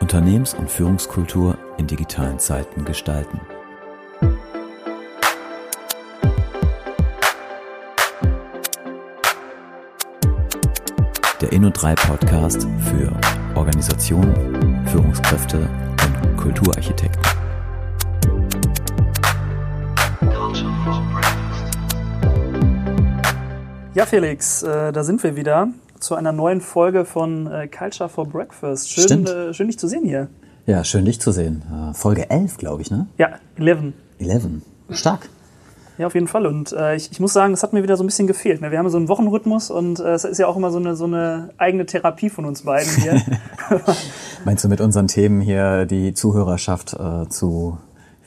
Unternehmens- und Führungskultur in digitalen Zeiten gestalten. Der Inno3 Podcast für Organisationen, Führungskräfte und Kulturarchitekten. Ja, Felix, äh, da sind wir wieder zu einer neuen Folge von äh, Culture for Breakfast. Schön, äh, schön dich zu sehen hier. Ja, schön dich zu sehen. Äh, Folge 11, glaube ich, ne? Ja, 11. 11. Stark. Ja, auf jeden Fall. Und äh, ich, ich muss sagen, das hat mir wieder so ein bisschen gefehlt. Ne? Wir haben so einen Wochenrhythmus und äh, es ist ja auch immer so eine, so eine eigene Therapie von uns beiden hier. Meinst du mit unseren Themen hier die Zuhörerschaft äh, zu,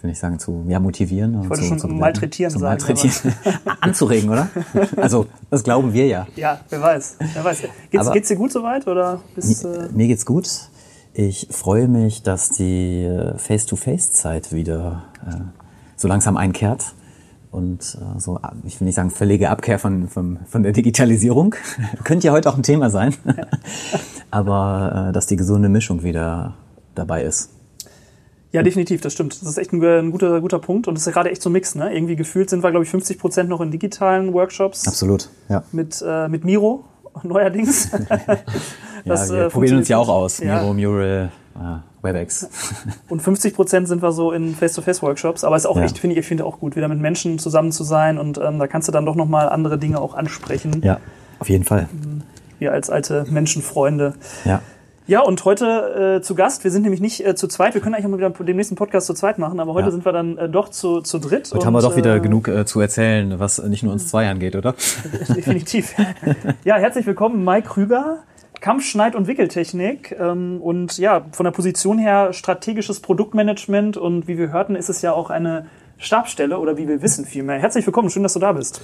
ich will nicht sagen, zu ja, motivieren? Ich wollte schon malträtieren zu sagen, Malträtieren. Anzuregen, oder? Also, das glauben wir ja. ja, wer weiß. Wer weiß. Geht's, Aber- geht's dir gut soweit? Oder bist, äh, Mir geht's gut. Ich freue mich, dass die äh, Face-to-Face-Zeit wieder äh, so langsam einkehrt. Und äh, so, ab- ich will nicht sagen, völlige Abkehr von, von, von der Digitalisierung. Könnte ja heute auch ein Thema sein. Aber äh, dass die gesunde Mischung wieder dabei ist. Ja, definitiv, das stimmt. Das ist echt ein, ein guter, guter Punkt. Und das ist ja gerade echt so ein Mix. Ne? Irgendwie gefühlt sind wir, glaube ich, 50 Prozent noch in digitalen Workshops. Absolut, ja. mit, äh, mit Miro neuerdings. Das, ja, wir äh, probieren uns ja auch aus. Ja. Miro, Mural, äh, WebEx. Und 50 Prozent sind wir so in Face-to-Face-Workshops. Aber es ist auch Ja. echt, finde ich, ich finde auch gut, wieder mit Menschen zusammen zu sein. Und ähm, da kannst du dann doch nochmal andere Dinge auch ansprechen. ja, auf jeden Fall. Wir als alte Menschenfreunde. Ja. Ja, und heute äh, zu Gast. Wir sind nämlich nicht äh, zu zweit. Wir können eigentlich auch mal wieder den nächsten Podcast zu zweit machen. Aber heute Ja. sind wir dann äh, doch zu, zu dritt. Heute und, haben wir doch wieder äh, genug äh, zu erzählen, was nicht nur uns zwei angeht, oder? Definitiv. ja, herzlich willkommen, Mike Krüger. Kampfschneid- und Wickeltechnik ähm, und ja, von der Position her strategisches Produktmanagement und wie wir hörten, ist es ja auch eine Stabstelle oder wie wir wissen vielmehr. Herzlich willkommen, schön, dass du da bist.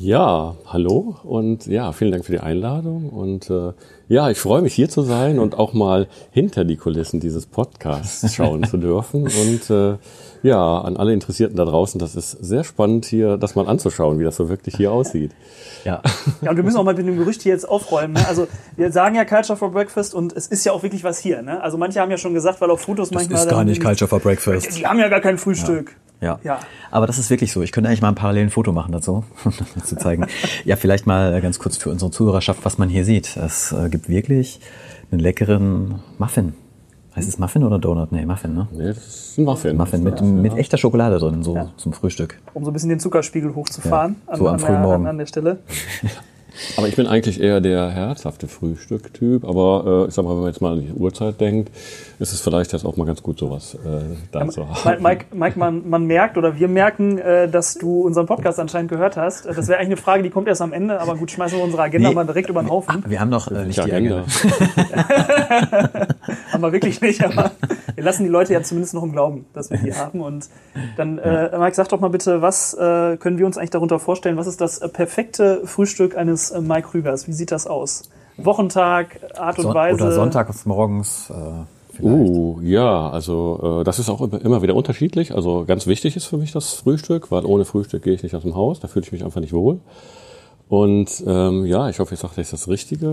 Ja, hallo und ja, vielen Dank für die Einladung und äh, ja, ich freue mich hier zu sein und auch mal hinter die Kulissen dieses Podcasts schauen zu dürfen und äh, ja, an alle Interessierten da draußen, das ist sehr spannend hier, das mal anzuschauen, wie das so wirklich hier aussieht. Ja. Ja, und wir müssen auch mal mit dem Gerücht hier jetzt aufräumen. Ne? Also wir sagen ja Culture for Breakfast und es ist ja auch wirklich was hier. Ne? Also manche haben ja schon gesagt, weil auf Fotos manchmal... dann- for Breakfast. Die haben ja gar kein Frühstück. Ja. Ja. Aber das ist wirklich so. Ich könnte eigentlich mal ein parallelen Foto machen dazu, um das zu zeigen. ja, vielleicht mal äh, ganz kurz für unsere Zuhörerschaft, was man hier sieht. Es äh, gibt wirklich einen leckeren Muffin. Heißt es Muffin oder Donut? Nee, Muffin, ne? Nee, das ist ein Muffin. Muffin mit, Ja. mit echter Schokolade drin, so zum Frühstück. Um so ein bisschen den Zuckerspiegel hochzufahren Ja, so am an, frühen der, Morgen. an der Stelle. Aber ich bin eigentlich eher der herzhafte Frühstück-Typ. Aber äh, ich sag mal, wenn man jetzt mal an die Uhrzeit denkt, ist es vielleicht jetzt auch mal ganz gut, sowas äh, da zu haben. Mike, Mike, man, man merkt oder wir merken, äh, dass du unseren Podcast anscheinend gehört hast. Das wäre eigentlich eine Frage, die kommt erst am Ende, aber gut, schmeißen wir unsere Agenda Nee. mal direkt über den Haufen. Wir haben noch äh, nicht die Agenda. Haben wir wirklich nicht, aber wir lassen die Leute ja zumindest noch im Glauben, dass wir die haben. Und dann, äh, Mike, sag doch mal bitte, was äh, können wir uns eigentlich darunter vorstellen? Was ist das perfekte Frühstück eines äh, Mike Krügers? Wie sieht das aus? Wochentag, Art und Son Weise? oder sonntags morgens. Äh. Uh, ja, also äh, das ist auch immer- wieder unterschiedlich. Also ganz wichtig ist für mich das Frühstück, weil ohne Frühstück gehe ich nicht aus dem Haus, da fühle ich mich einfach nicht wohl. Und ähm, ja, ich hoffe, ich sage jetzt das Richtige.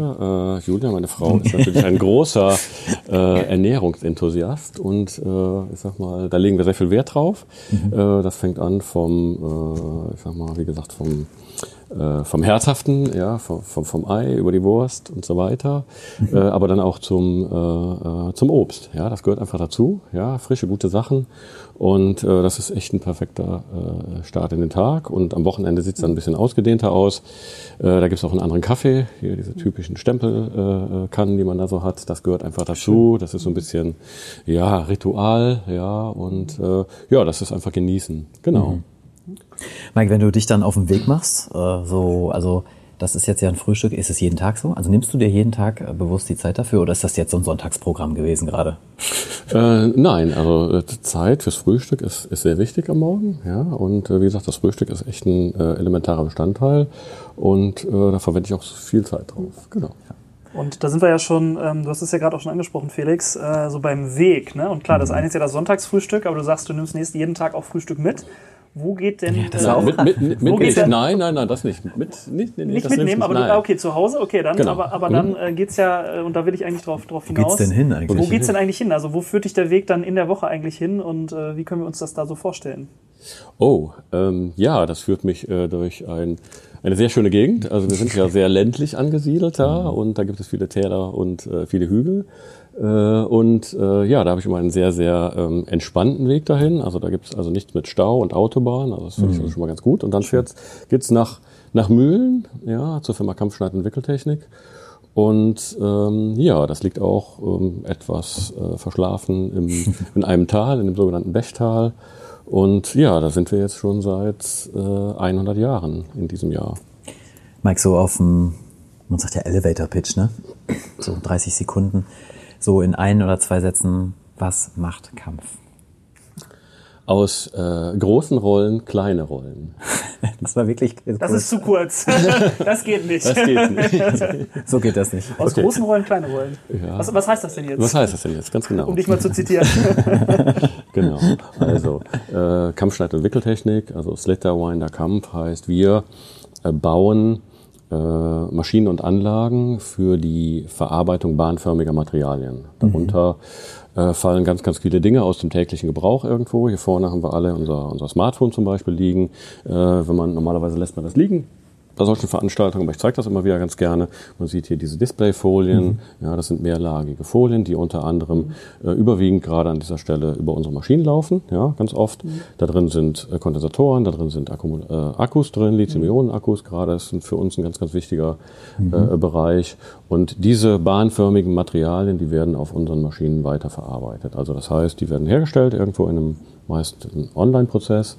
Äh, Julia, meine Frau, ist natürlich ein großer äh, Ernährungsenthusiast und äh, ich sag mal, da legen wir sehr viel Wert drauf. Äh, das fängt an vom, äh, ich sag mal, wie gesagt, vom äh, vom Herzhaften, ja, vom, vom, vom Ei über die Wurst und so weiter, äh, aber dann auch zum, äh, äh, zum Obst. Ja, das gehört einfach dazu. Ja, frische, gute Sachen. Und äh, das ist echt ein perfekter äh, Start in den Tag. Und am Wochenende sieht es dann ein bisschen ausgedehnter aus. Äh, da gibt es auch einen anderen Kaffee, hier diese typischen Stempelkannen, äh, Kannen, die man da so hat. Das gehört einfach dazu. Das ist so ein bisschen ja Ritual, ja und äh, ja, das ist einfach genießen. Genau. Mike, wenn du dich dann auf den Weg machst, äh, so, also das ist jetzt ja ein Frühstück, ist es jeden Tag so? Also nimmst du dir jeden Tag äh, bewusst die Zeit dafür oder ist das jetzt so ein Sonntagsprogramm gewesen gerade? Äh, nein, also äh, Zeit fürs Frühstück ist, ist sehr wichtig am Morgen, ja. Und äh, wie gesagt, das Frühstück ist echt ein äh, elementarer Bestandteil und äh, da verwende ich auch viel Zeit drauf. Genau. Und da sind wir ja schon, ähm, du hast es ja gerade auch schon angesprochen, Felix, äh, so beim Weg. Ne? Und klar, das eine ist ja das Sonntagsfrühstück, aber du sagst, du nimmst nächst jeden Tag auch Frühstück mit. Wo geht denn das äh, mit, mit, mit, Wo mit geht's nicht. denn? Nein, nein, nein, das nicht. Mit, nicht, nee, nee, nicht mitnehmen, aber nicht. du, ah, okay, zu Hause, okay, dann, Genau. aber, aber Mhm. dann äh, geht's ja, äh, und da will ich eigentlich drauf, drauf geht's hinaus. denn hin eigentlich? Wo geht's denn eigentlich hin? Also wo führt dich der Weg dann in der Woche eigentlich hin und äh, wie können wir uns das da so vorstellen? Oh, ähm, ja, das führt mich äh, durch ein, eine sehr schöne Gegend. Also wir sind ja sehr ländlich angesiedelt da und da gibt es viele Täler und äh, viele Hügel. Äh, und äh, ja, da habe ich immer einen sehr, sehr ähm, entspannten Weg dahin. Also da gibt es also nichts mit Stau und Autobahn. Also das finde ich also schon mal ganz gut. Und dann fährt's, geht's nach, nach Mühlen, ja, zur Firma Kampfschneid und Wickeltechnik. Und ähm, ja, das liegt auch ähm, etwas äh, verschlafen im, in einem Tal, in dem sogenannten Bechtal. Und ja, da sind wir jetzt schon seit äh, 100 Jahren in diesem Jahr. Mike, so auf dem, man sagt ja Elevator Pitch, ne? So 30 Sekunden. So in ein oder zwei Sätzen, was macht Kampf? Aus äh, großen Rollen kleine Rollen. Das war wirklich. Das ist zu kurz. das geht nicht. Das geht nicht. so geht das nicht. Aus großen Rollen, kleine Rollen. Ja. Was, was heißt das denn jetzt? Was heißt das denn jetzt? Ganz genau. um dich mal zu zitieren. Genau. Also äh, Kampfschneid und Wickeltechnik, also Slitter, Winder, Kampf heißt, wir äh, bauen äh, Maschinen und Anlagen für die Verarbeitung bahnförmiger Materialien. Darunter äh, fallen ganz, ganz viele Dinge aus dem täglichen Gebrauch irgendwo. Hier vorne haben wir alle unser, unser Smartphone zum Beispiel liegen. Äh, wenn man normalerweise lässt man das liegen bei solchen Veranstaltungen, aber ich zeige das immer wieder ganz gerne. Man sieht hier diese Displayfolien, ja, das sind mehrlagige Folien, die unter anderem äh, überwiegend gerade an dieser Stelle über unsere Maschinen laufen, ja, ganz oft. Da drin sind äh, Kondensatoren, da drin sind Akku, äh, Akkus drin, Lithium-Ionen-Akkus gerade, das ist für uns ein ganz, ganz wichtiger äh, Bereich. Und diese bahnförmigen Materialien, die werden auf unseren Maschinen weiterverarbeitet. Also das heißt, die werden hergestellt irgendwo in einem meist ein Online-Prozess,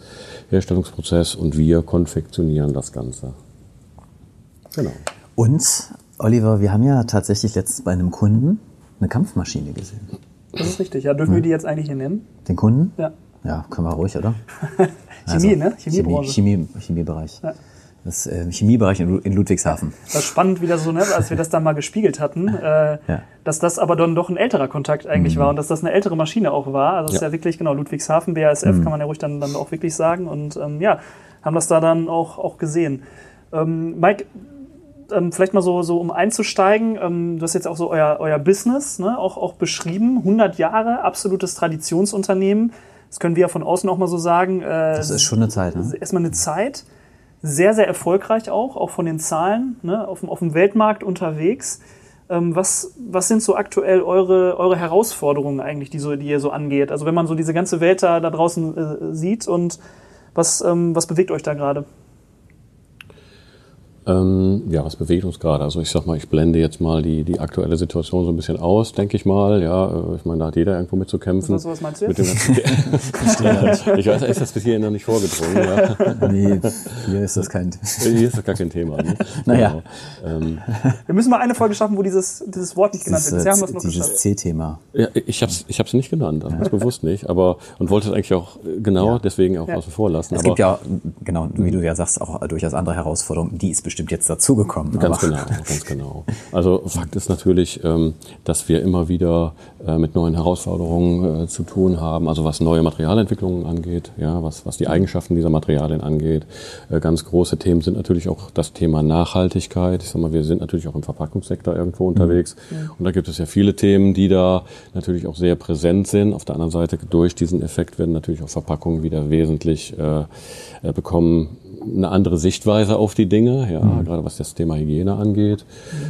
Herstellungsprozess und wir konfektionieren das Ganze. Genau. Und, Oliver, wir haben ja tatsächlich letztens bei einem Kunden eine Kampfmaschine gesehen. Das ist richtig. Ja, dürfen wir die jetzt eigentlich hier nennen? Den Kunden? Ja. Ja, können wir ruhig, oder? Chemie, ne? Chemie, Chemiebranche. Chemie, Chemiebereich. Ja. Das äh, Chemiebereich in, in Ludwigshafen. Das ist spannend, wieder so, ne, als wir das dann mal gespiegelt hatten, äh, Ja. dass das aber dann doch ein älterer Kontakt eigentlich war und dass das eine ältere Maschine auch war. Also es ist Ja. ja wirklich, genau, Ludwigshafen, BASF, kann man ja ruhig dann, dann auch wirklich sagen. Und ähm, ja, haben das da dann auch, auch gesehen. Ähm, Mike, ähm, vielleicht mal so, so um einzusteigen, ähm, du hast jetzt auch so euer, euer Business ne, auch, auch beschrieben. 100 Jahre, absolutes Traditionsunternehmen. Das können wir ja von außen auch mal so sagen. Äh, Das ist schon eine Zeit, ne? erstmal eine Zeit. Sehr, sehr erfolgreich auch, auch von den Zahlen, ne, auf, dem, auf dem Weltmarkt unterwegs. Ähm, was, was sind so aktuell eure, eure Herausforderungen eigentlich, die, so, die ihr so angeht? Also wenn man so diese ganze Welt da, da draußen äh, sieht und was, ähm, was bewegt euch da gerade? Ähm, ja, was bewegt uns gerade? Also ich sag mal, ich blende jetzt mal die, die aktuelle Situation so ein bisschen aus, denke ich mal. Ja, äh, ich meine, da hat jeder irgendwo mit zu kämpfen. Was, was meinst du Mit dem ich weiß, ist das bis hierhin noch nicht vorgedrungen. Ja. Nee, hier ist das kein. Hier ist das gar kein Thema. Ne? Naja. Genau. Ähm, Wir müssen mal eine Folge schaffen, wo dieses, dieses Wort nicht genannt wird. Bisher haben wir es noch dieses. C-Thema. ja, ich habe es ich hab's nicht genannt, also ganz bewusst nicht, aber und wollte es eigentlich auch äh, genau Ja. deswegen auch Ja. außen vor lassen. Es aber gibt ja, genau, wie du ja sagst, auch durchaus andere Herausforderungen. Die ist bestimmt jetzt dazugekommen. Ganz genau, ganz genau. Also Fakt ist natürlich, ähm, dass wir immer wieder äh, mit neuen Herausforderungen äh, zu tun haben, also was neue Materialentwicklungen angeht, ja, was, was die Eigenschaften dieser Materialien angeht. Äh, Ganz große Themen sind natürlich auch das Thema Nachhaltigkeit. Ich sag mal, wir sind natürlich auch im Verpackungssektor irgendwo unterwegs und da gibt es ja viele Themen, die da natürlich auch sehr präsent sind. Auf der anderen Seite durch diesen Effekt werden natürlich auch Verpackungen wieder wesentlich bekommen eine andere Sichtweise auf die Dinge, ja, gerade was das Thema Hygiene angeht.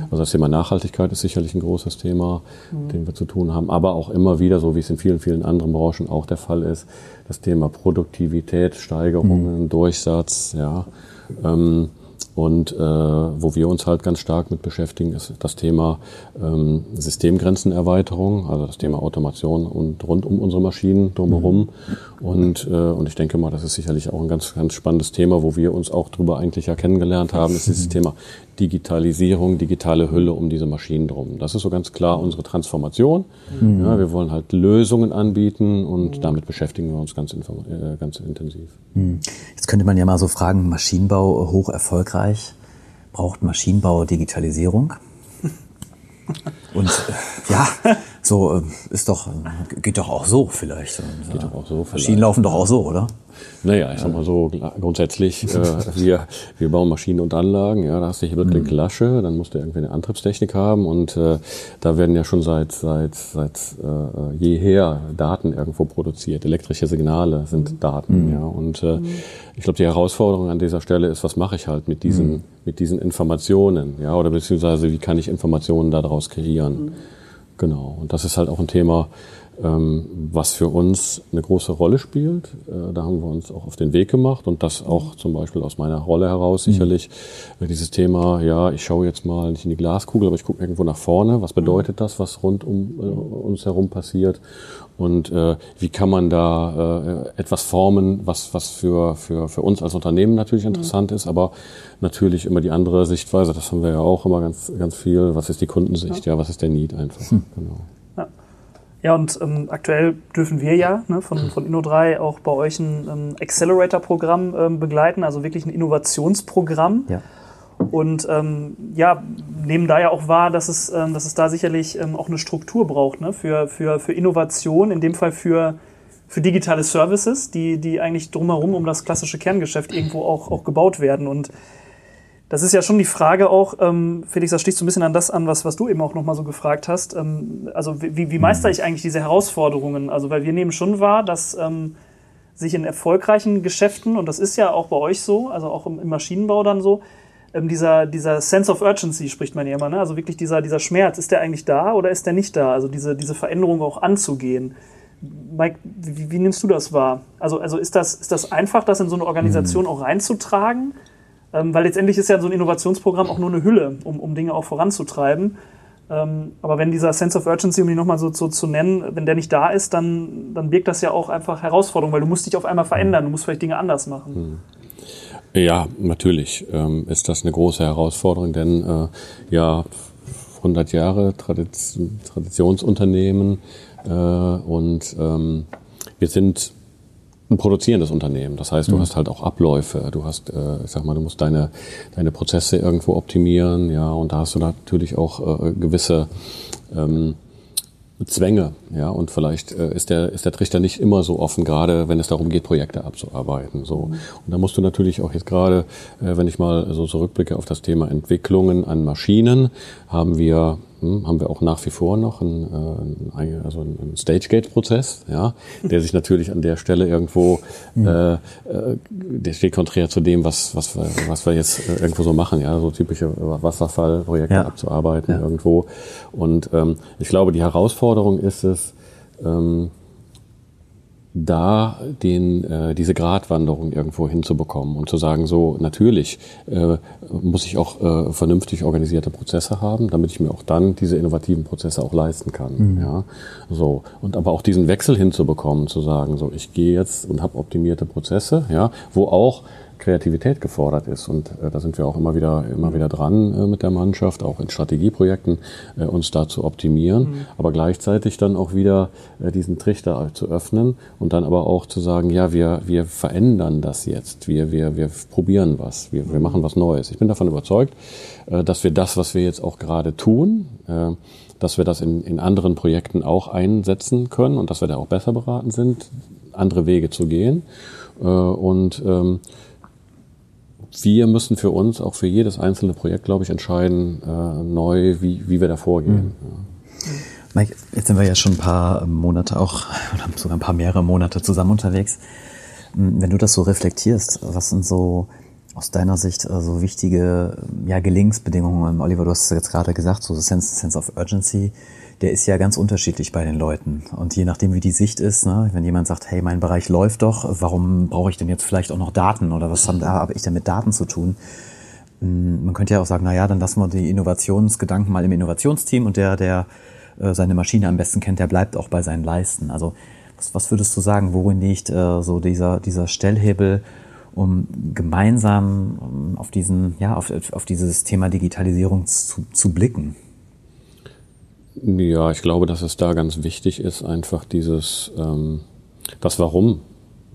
Also das Thema Nachhaltigkeit ist sicherlich ein großes Thema, mit dem wir zu tun haben, aber auch immer wieder, so wie es in vielen, vielen anderen Branchen auch der Fall ist, das Thema Produktivität, Steigerungen, Durchsatz, ja. Ähm, und äh, wo wir uns halt ganz stark mit beschäftigen, ist das Thema ähm, Systemgrenzenerweiterung, also das Thema Automation und rund um unsere Maschinen drumherum. Und, äh, und ich denke mal, das ist sicherlich auch ein ganz, ganz spannendes Thema, wo wir uns auch drüber eigentlich ja kennengelernt haben, ist dieses Thema Digitalisierung, digitale Hülle um diese Maschinen drum. Das ist so ganz klar unsere Transformation. Ja, wir wollen halt Lösungen anbieten und damit beschäftigen wir uns ganz, äh, ganz intensiv. Jetzt könnte man ja mal so fragen, Maschinenbau hoch erfolgreich. Braucht Maschinenbau Digitalisierung? Und äh, ja, So äh, ist doch, geht doch auch so vielleicht. Geht doch auch so Maschinen vielleicht. laufen doch auch so, oder? Naja, ich sag mal so, grundsätzlich, äh, wir, wir bauen Maschinen und Anlagen, ja, da hast du hier wirklich eine Lasche, dann musst du irgendwie eine Antriebstechnik haben und äh, da werden ja schon seit, seit, seit äh, jeher Daten irgendwo produziert. Elektrische Signale sind Daten, ja. Und äh, ich glaube, die Herausforderung an dieser Stelle ist, was mache ich halt mit diesen, mit diesen Informationen, ja, oder beziehungsweise wie kann ich Informationen daraus kreieren? Genau. Und das ist halt auch ein Thema, was für uns eine große Rolle spielt. Äh, da haben wir uns auch auf den Weg gemacht und das auch zum Beispiel aus meiner Rolle heraus sicherlich äh, dieses Thema, ja, ich schaue jetzt mal nicht in die Glaskugel, aber ich gucke irgendwo nach vorne. Was bedeutet das, was rund um äh, uns herum passiert? Und äh, wie kann man da äh, etwas formen, was, was für, für, für uns als Unternehmen natürlich interessant ist, aber natürlich immer die andere Sichtweise, das haben wir ja auch immer ganz, ganz viel. Was ist die Kundensicht? Ja, was ist der Need einfach? Genau. Ja. Und ähm, aktuell dürfen wir ja ne, von, von Inno3 auch bei euch ein ähm, Accelerator-Programm ähm, begleiten, also wirklich ein Innovationsprogramm. Ja. Und ähm, ja, nehmen da ja auch wahr, dass es, ähm, dass es da sicherlich ähm, auch eine Struktur braucht ne, für, für, für Innovation, in dem Fall für, für digitale Services, die, die eigentlich drumherum um das klassische Kerngeschäft irgendwo auch, auch gebaut werden. Und das ist ja schon die Frage auch, ähm, Felix, das schließt so ein bisschen an das an, was, was du eben auch nochmal so gefragt hast. Ähm, also wie, wie meister ich eigentlich diese Herausforderungen? Also weil wir nehmen schon wahr, dass ähm, sich in erfolgreichen Geschäften, und das ist ja auch bei euch so, also auch im, im Maschinenbau dann so, ähm, dieser, dieser Sense of Urgency spricht man ja immer, ne? also wirklich dieser, dieser Schmerz, ist der eigentlich da oder ist der nicht da? Also diese, diese Veränderung auch anzugehen. Mike, wie, wie nimmst du das wahr? Also, also ist, das, ist das einfach, das in so eine Organisation auch reinzutragen? Ähm, weil letztendlich ist ja so ein Innovationsprogramm auch nur eine Hülle, um, um Dinge auch voranzutreiben. Ähm, aber wenn dieser Sense of Urgency, um ihn nochmal so, so zu nennen, wenn der nicht da ist, dann, dann birgt das ja auch einfach Herausforderungen, weil du musst dich auf einmal verändern, du musst vielleicht Dinge anders machen. Ja, natürlich ähm, ist das eine große Herausforderung, denn äh, ja, 100 Jahre Tradiz Traditionsunternehmen äh, und ähm, wir sind ein produzierendes Unternehmen. Das heißt, du hast halt auch Abläufe. Du hast, äh, ich sag mal, du musst deine deine Prozesse irgendwo optimieren, ja, und da hast du natürlich auch äh, gewisse ähm, Zwänge, ja, und vielleicht äh, ist der ist der Trichter nicht immer so offen, gerade wenn es darum geht, Projekte abzuarbeiten, so. Und da musst du natürlich auch jetzt gerade, äh, wenn ich mal so zurückblicke auf das Thema Entwicklungen an Maschinen, haben wir haben wir auch nach wie vor noch einen, äh, also einen Stage-Gate-Prozess, ja, der sich natürlich an der Stelle irgendwo, äh, äh, der steht konträr zu dem, was, was, wir, was wir jetzt äh, irgendwo so machen, ja, so typische Wasserfallprojekte Ja. abzuarbeiten Ja. irgendwo. Und ähm, ich glaube, die Herausforderung ist es, ähm, da den, äh, diese Gratwanderung irgendwo hinzubekommen und zu sagen, so natürlich äh, muss ich auch äh, vernünftig organisierte Prozesse haben, damit ich mir auch dann diese innovativen Prozesse auch leisten kann. Ja, so und aber auch diesen Wechsel hinzubekommen, zu sagen, so ich gehe jetzt und habe optimierte Prozesse, ja, wo auch Kreativität gefordert ist. Und äh, da sind wir auch immer wieder immer wieder dran äh, mit der Mannschaft, auch in Strategieprojekten äh, uns da zu optimieren, aber gleichzeitig dann auch wieder äh, diesen Trichter zu öffnen und dann aber auch zu sagen, ja, wir wir verändern das jetzt, wir wir wir probieren was, wir wir machen was Neues. Ich bin davon überzeugt, äh, dass wir das, was wir jetzt auch gerade tun, äh, dass wir das in, in anderen Projekten auch einsetzen können und dass wir da auch besser beraten sind, andere Wege zu gehen. Äh, und ähm, wir müssen für uns auch für jedes einzelne Projekt, glaube ich, entscheiden, äh, neu, wie, wie wir da vorgehen. Mike, jetzt sind wir ja schon ein paar Monate auch, oder sogar ein paar mehrere Monate zusammen unterwegs. Hm, Wenn du das so reflektierst, was sind so aus deiner Sicht äh, so wichtige ja, Gelingensbedingungen? Oliver, du hast es jetzt gerade gesagt, so Sense, Sense of Urgency, der ist ja ganz unterschiedlich bei den Leuten. Und je nachdem, wie die Sicht ist, ne, wenn jemand sagt, hey, mein Bereich läuft doch, warum brauche ich denn jetzt vielleicht auch noch Daten oder was haben- habe ich denn mit Daten zu tun? Man könnte ja auch sagen, na ja, dann lassen wir die Innovationsgedanken mal im Innovationsteam und der, der äh, seine Maschine am besten kennt, der bleibt auch bei seinen Leisten. Also was, was würdest du sagen, worin liegt äh, so dieser, dieser Stellhebel, um gemeinsam um auf diesen, ja, auf, auf dieses Thema Digitalisierung zu, zu blicken? Ja, ich glaube, dass es da ganz wichtig ist, einfach dieses, ähm, das Warum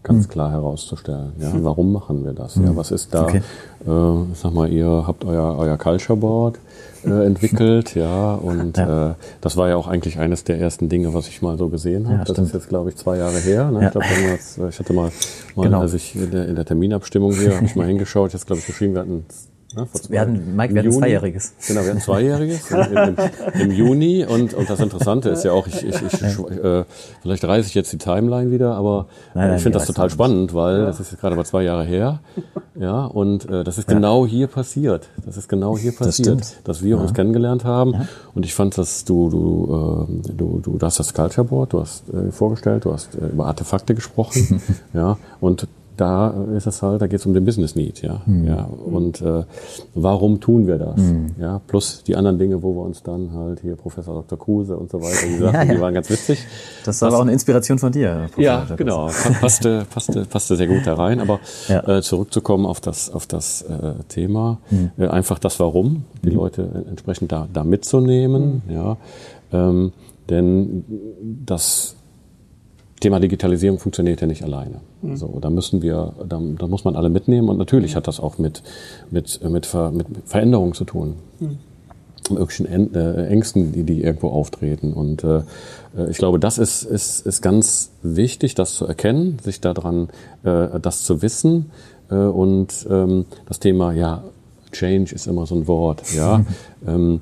ganz klar herauszustellen. Ja, warum machen wir das? Ja, was ist da? Okay. Äh, ich sag mal, ihr habt euer, euer Culture Board äh, entwickelt, ja, und Ja. Äh, das war ja auch eigentlich eines der ersten Dinge, was ich mal so gesehen habe. Ja, das stimmt. ist jetzt, glaube ich, zwei Jahre her. Ne? Ja. Ich, glaub, damals, äh, ich hatte mal, mal Genau. als ich in der, in der Terminabstimmung hier, habe ich mal hingeschaut, jetzt glaube ich geschrieben, wir hatten ne, Wir hatten, Mike, wir hatten Juni. Zweijähriges. Genau, wir hatten Zweijähriges im, im, im Juni und, und das Interessante ist ja auch, ich, ich, ich äh, vielleicht reiße ich jetzt die Timeline wieder, aber Nein, nein, ich finde das total spannend, weil das ist jetzt gerade mal zwei Jahre her, ja, und äh, das ist genau hier passiert. Das ist genau hier passiert, stimmt. dass wir uns kennengelernt haben und ich fand, dass du, du, äh, du, du, du hast das Culture Board, du hast äh, vorgestellt, du hast äh, über Artefakte gesprochen, ja, und da ist es halt, da geht es um den Business Need, ja, Mhm. ja, und äh, warum tun wir das, ja, plus die anderen Dinge, wo wir uns dann halt hier Professor Dr. Kruse und so weiter, die Sachen, Ja, ja. die waren ganz witzig. Das war aber auch eine Inspiration von dir. Professor Ja, Jacobs. genau. Pa- Passte, passte, passte sehr gut da rein. Aber Ja. äh, zurückzukommen auf das, auf das äh, Thema, Mhm. äh, einfach das Warum, die Leute äh, entsprechend da, da mitzunehmen. Mhm. Ja, ähm, denn das Thema Digitalisierung funktioniert ja nicht alleine. So, da müssen wir, da, da muss man alle mitnehmen und natürlich hat das auch mit, mit, mit, Ver, mit Veränderungen zu tun möglichen Än- äh, Ängsten, die, die irgendwo auftreten. Und äh, äh, ich glaube, das ist, ist, ist ganz wichtig, das zu erkennen, sich daran, äh, das zu wissen. Äh, und ähm, das Thema, ja, Change ist immer so ein Wort, ja. ähm,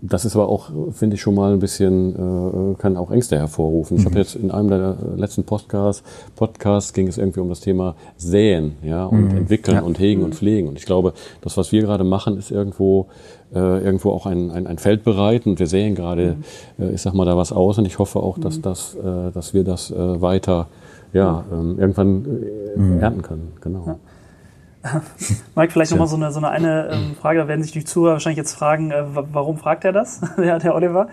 das ist aber auch, finde ich, schon mal ein bisschen, äh, kann auch Ängste hervorrufen. Ich habe jetzt in einem der letzten Podcasts, Podcasts ging es irgendwie um das Thema Säen, ja, und entwickeln Ja. und hegen und pflegen. Und ich glaube, das, was wir gerade machen, ist irgendwo, äh, irgendwo auch ein, ein, ein Feld bereiten. Und wir säen gerade, äh, ich sag mal, da was aus. Und ich hoffe auch, dass, das, äh, dass wir das äh, weiter, ja, ähm, irgendwann äh, ernten können. Genau. Mike, vielleicht nochmal so eine, so eine, eine ähm, Frage, da werden sich die Zuhörer wahrscheinlich jetzt fragen, äh, wa- warum fragt er das, der, der Oliver?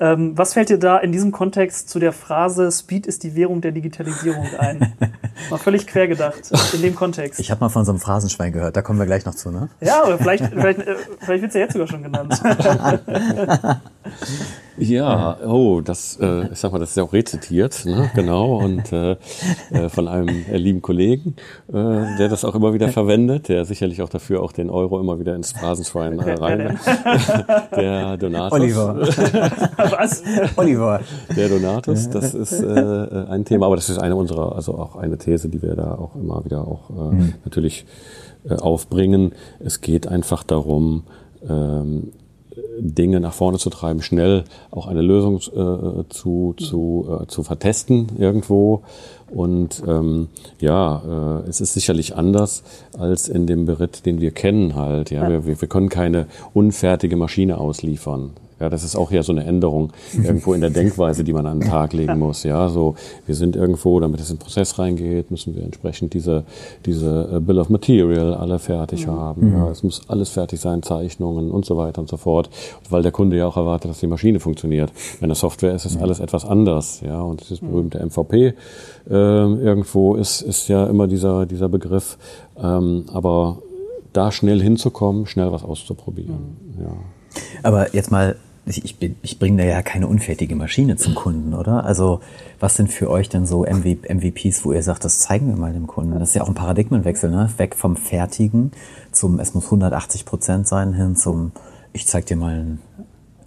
Ähm, was fällt dir da in diesem Kontext zu der Phrase Speed ist die Währung der Digitalisierung ein? Mal völlig quer gedacht, in dem Kontext. Ich habe mal von so einem Phrasenschwein gehört, da kommen wir gleich noch zu, ne? ja, oder vielleicht, vielleicht, äh, vielleicht wird es ja jetzt sogar schon genannt. Ja, oh, das, äh, ich sag mal, das ist ja auch rezitiert, ne? genau, und äh, äh, von einem äh, lieben Kollegen, äh, der das auch immer wieder verwendet, der sicherlich auch dafür auch den Euro immer wieder ins Phrasenschwein äh, rein, der Donatus. Oliver. Was? Oliver. Der Donatus, das ist äh, ein Thema, aber das ist eine unserer, also auch eine These, die wir da auch immer wieder auch äh, natürlich äh, aufbringen. Es geht einfach darum, ähm, Dinge nach vorne zu treiben, schnell auch eine Lösung äh, zu, zu, äh, zu vertesten irgendwo. Und ähm, ja, äh, es ist sicherlich anders als in dem Beritt, den wir kennen halt. Ja, wir, wir können keine unfertige Maschine ausliefern. Ja, das ist auch ja so eine Änderung irgendwo in der Denkweise, die man an den Tag legen muss. Ja, so wir sind irgendwo, damit es in den Prozess reingeht, müssen wir entsprechend diese diese äh, Bill of Material alle fertig haben. Ja, es muss alles fertig sein, Zeichnungen und so weiter und so fort, weil der Kunde ja auch erwartet, dass die Maschine funktioniert. Wenn das Software ist, ist alles etwas anders. Ja, und dieses berühmte MVP ähm, irgendwo ist ist ja immer dieser dieser Begriff, ähm, aber da schnell hinzukommen, schnell was auszuprobieren. Ja. Aber jetzt mal, ich, ich, bringe da ja keine unfertige Maschine zum Kunden, oder? Also was sind für euch denn so MV, MVPs, wo ihr sagt, das zeigen wir mal dem Kunden? Das ist ja auch ein Paradigmenwechsel, ne? Weg vom Fertigen zum, es muss 180 Prozent sein, hin zum, ich zeig dir mal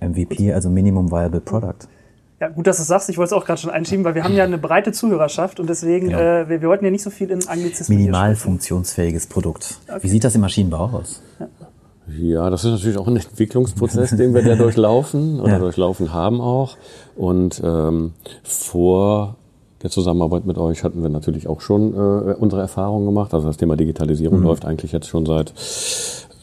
ein MVP, also Minimum Viable Product. Ja, gut, dass du es sagst. Ich wollte es auch gerade schon einschieben, weil wir haben ja eine breite Zuhörerschaft und deswegen, Ja. äh, wir, wir wollten ja nicht so viel in Anglizismen Minimal funktionsfähiges Produkt. Wie sieht das im Maschinenbau aus? Ja, das ist natürlich auch ein Entwicklungsprozess, den wir da durchlaufen oder Ja. durchlaufen haben auch. Und ähm, vor der Zusammenarbeit mit euch hatten wir natürlich auch schon äh, unsere Erfahrungen gemacht. Also das Thema Digitalisierung läuft eigentlich jetzt schon seit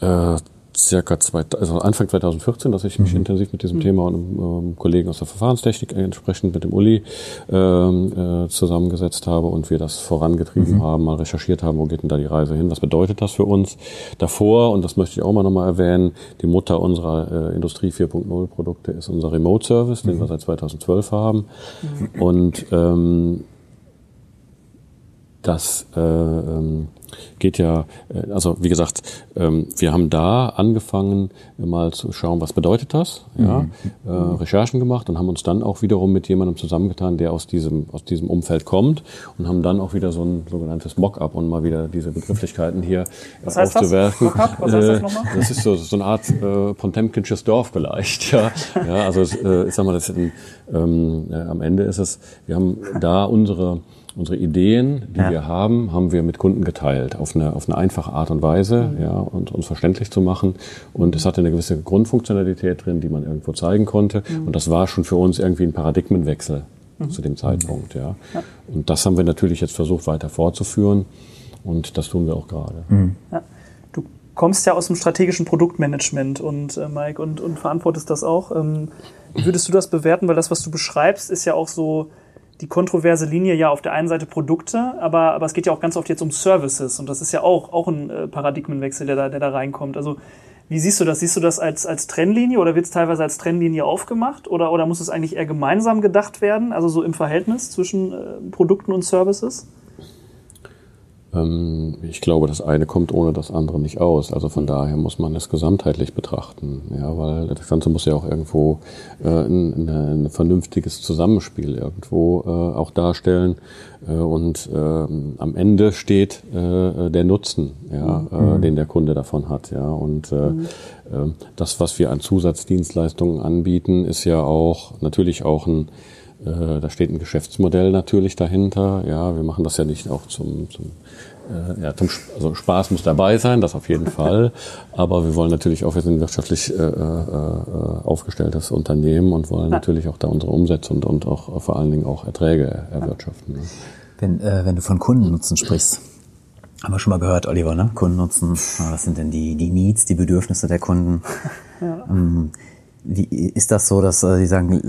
äh, circa zwei, also Anfang 2014, dass ich mich intensiv mit diesem Thema und einem ähm, Kollegen aus der Verfahrenstechnik entsprechend mit dem Uli ähm, äh, zusammengesetzt habe und wir das vorangetrieben haben, mal recherchiert haben, wo geht denn da die Reise hin, was bedeutet das für uns. Davor, und das möchte ich auch mal nochmal erwähnen, die Mutter unserer äh, Industrie 4.0 Produkte ist unser Remote Service, den wir seit 2012 haben. Und ähm, das, äh, ähm, geht ja, äh, also wie gesagt, ähm, wir haben da angefangen, mal zu schauen, was bedeutet das, ja, äh, Recherchen gemacht und haben uns dann auch wiederum mit jemandem zusammengetan, der aus diesem, aus diesem Umfeld kommt und haben dann auch wieder so ein sogenanntes Mock-up und mal wieder diese Begrifflichkeiten hier Was heißt das? aufzuwerfen. Mock-up? Was heißt das Äh, nochmal? Das ist so, so eine Art äh, Potemkinsches Dorf vielleicht, ja. ja also äh, ich sag mal, das ist ein, ähm, äh, am Ende ist es, wir haben da unsere Unsere Ideen, die Ja. wir haben, haben wir mit Kunden geteilt, auf eine, auf eine einfache Art und Weise, ja, und uns verständlich zu machen. Und es hatte eine gewisse Grundfunktionalität drin, die man irgendwo zeigen konnte. Und das war schon für uns irgendwie ein Paradigmenwechsel zu dem Zeitpunkt, ja. Und das haben wir natürlich jetzt versucht weiter fortzuführen. Und das tun wir auch gerade. Ja. Du kommst ja aus dem strategischen Produktmanagement und äh, Mike und, und verantwortest das auch. Ähm, wie würdest du das bewerten? Weil das, was du beschreibst, ist ja auch so die kontroverse Linie ja auf der einen Seite Produkte, aber, aber es geht ja auch ganz oft jetzt um Services und das ist ja auch, auch ein äh, Paradigmenwechsel, der da, der da reinkommt. Also wie siehst du das? Siehst du das als, als Trennlinie oder wird es teilweise als Trennlinie aufgemacht oder, oder muss es eigentlich eher gemeinsam gedacht werden, also so im Verhältnis zwischen äh, Produkten und Services? Ähm, ich glaube, das eine kommt ohne das andere nicht aus. Also von daher muss man es gesamtheitlich betrachten, ja, weil das Ganze muss ja auch irgendwo äh, ein, ein, vernünftiges Zusammenspiel irgendwo äh, auch darstellen. Äh, und ähm, am Ende steht äh, der Nutzen, ja, äh, den der Kunde davon hat, ja. Und äh, äh, das, was wir an Zusatzdienstleistungen anbieten, ist ja auch natürlich auch ein äh, da steht ein Geschäftsmodell natürlich dahinter. Ja, wir machen das ja nicht auch zum, zum äh, ja, zum, also Spaß muss dabei sein, das auf jeden Fall. Aber wir wollen natürlich auch, wir sind ein wirtschaftlich äh, äh, aufgestelltes Unternehmen und wollen natürlich auch da unsere Umsätze und, und auch vor allen Dingen auch Erträge erwirtschaften. Ne? Wenn, äh, wenn du von Kundennutzen sprichst, haben wir schon mal gehört, Oliver, ne? Kundennutzen, was sind denn die, die Needs, die Bedürfnisse der Kunden? Ähm, wie, ist das so, dass äh, die sagen,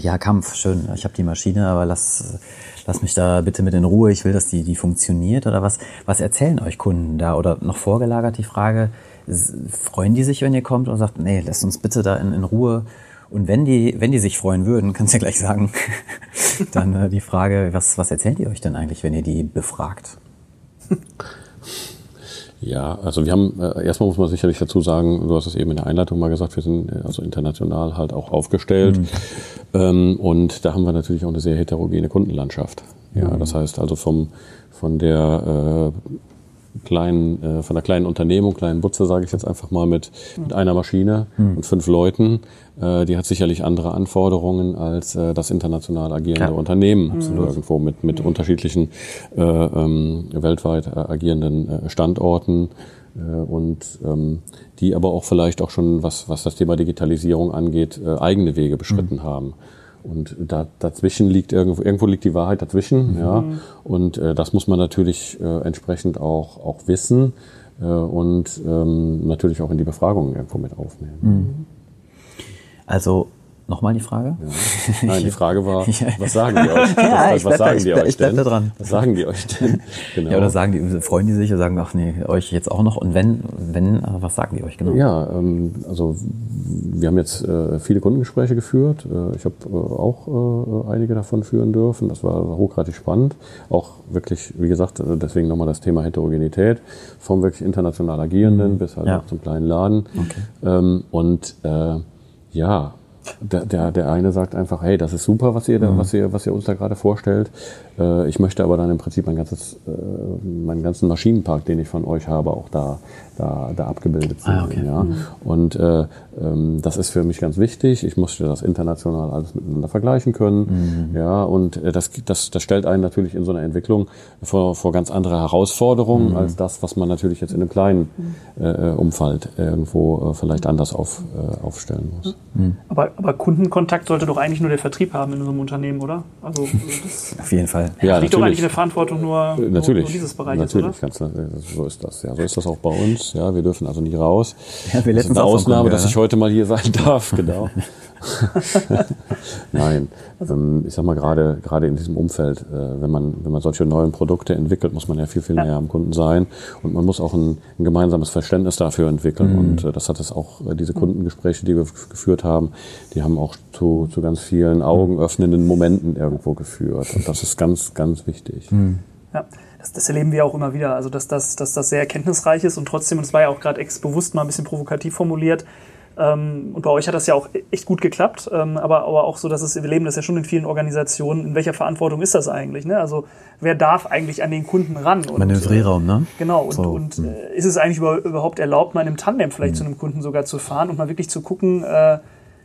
ja, Kampf, schön, ich habe die Maschine, aber lass, lass mich da bitte mit in Ruhe, ich will, dass die, die funktioniert oder was? Was erzählen euch Kunden da? Oder noch vorgelagert die Frage, freuen die sich, wenn ihr kommt und sagt, nee, lasst uns bitte da in, in Ruhe und wenn die, wenn die sich freuen würden, kannst du ja gleich sagen, dann äh, die Frage, was, was erzählen die euch denn eigentlich, wenn ihr die befragt? Ja, also wir haben, äh, erstmal muss man sicherlich dazu sagen, du hast es eben in der Einleitung mal gesagt, wir sind äh, also international halt auch aufgestellt. Ähm, und da haben wir natürlich auch eine sehr heterogene Kundenlandschaft. Ja, das heißt also vom, von der äh, kleinen, äh, von der kleinen Unternehmung, kleinen Butze, sage ich jetzt einfach mal, mit, mit einer Maschine und fünf Leuten, äh, die hat sicherlich andere Anforderungen als äh, das international agierende Klar. Unternehmen. Irgendwo mit, mit unterschiedlichen äh, ähm, weltweit äh, agierenden äh, Standorten. Äh, und ähm, die aber auch vielleicht auch schon, was, was das Thema Digitalisierung angeht, äh, eigene Wege beschritten haben. Und da, dazwischen liegt irgendwo, irgendwo liegt die Wahrheit dazwischen, ja. Und äh, das muss man natürlich äh, entsprechend auch, auch wissen äh, und ähm, natürlich auch in die Befragungen irgendwo mit aufnehmen. Also, nochmal die Frage? Nein, die Frage war, Ja. was sagen die euch? Ja, was, ich was da- sagen ich die bleib- euch denn? da dran. Was sagen die euch denn? Genau. Ja, oder sagen die, freuen die sich oder sagen, ach nee, euch jetzt auch noch? Und wenn, wenn, äh, was sagen die euch genau? Ja, ähm, also wir haben jetzt äh, viele Kundengespräche geführt. Äh, ich habe auch einige davon führen dürfen. Das war hochgradig spannend. Auch wirklich, wie gesagt, deswegen nochmal das Thema Heterogenität. Vom wirklich international agierenden bis halt Ja. auch zum kleinen Laden. Ähm, und ja, der, der, der eine sagt einfach, hey, das ist super, was ihr, da, was ihr, was ihr uns da gerade vorstellt. Äh, ich möchte aber dann im Prinzip mein ganzes, äh, meinen ganzen Maschinenpark, den ich von euch habe, auch da, da, da abgebildet sehen. Ah, okay. ja. Und äh, ähm, das ist für mich ganz wichtig. Ich muss das international alles miteinander vergleichen können. Ja, und äh, das, das, das stellt einen natürlich in so einer Entwicklung vor, vor ganz andere Herausforderungen als das, was man natürlich jetzt in einem kleinen äh, Umfeld irgendwo äh, vielleicht anders auf, äh, aufstellen muss. Aber, aber Kundenkontakt sollte doch eigentlich nur der Vertrieb haben in einem Unternehmen, oder? Also das Auf jeden Fall. Ja, liegt doch eigentlich natürlich. in der Verantwortung nur, Natürlich, nur dieses Bereiches, natürlich, oder? ganz, so ist das. Ja, so ist das auch bei uns. Ja, wir dürfen also nie raus. Ja, wir das ist letztens eine Ausnahme, Kunden dass ich heute mal hier sein darf. Genau. Nein, ähm, ich sag mal gerade gerade in diesem Umfeld, äh, wenn man wenn man solche neuen Produkte entwickelt, muss man ja viel viel näher am Kunden sein und man muss auch ein, ein gemeinsames Verständnis dafür entwickeln. Und äh, das hat es auch äh, diese Kundengespräche, die wir geführt haben, die haben auch zu zu ganz vielen augenöffnenden Momenten irgendwo geführt. Und das ist ganz ganz wichtig. Ja. das, das erleben wir auch immer wieder, also dass das, dass das sehr erkenntnisreich ist und trotzdem, und es war ja auch gerade ex bewusst mal ein bisschen provokativ formuliert, ähm, und bei euch hat das ja auch echt gut geklappt, ähm, aber, aber auch so, dass es, wir leben das ja schon in vielen Organisationen. In welcher Verantwortung ist das eigentlich? Ne? Also wer darf eigentlich an den Kunden ran? Und, Manövrierraum, ne? Genau, und, So, und hm. äh, ist es eigentlich über, überhaupt erlaubt, mal in einem Tandem vielleicht zu einem Kunden sogar zu fahren und mal wirklich zu gucken, äh,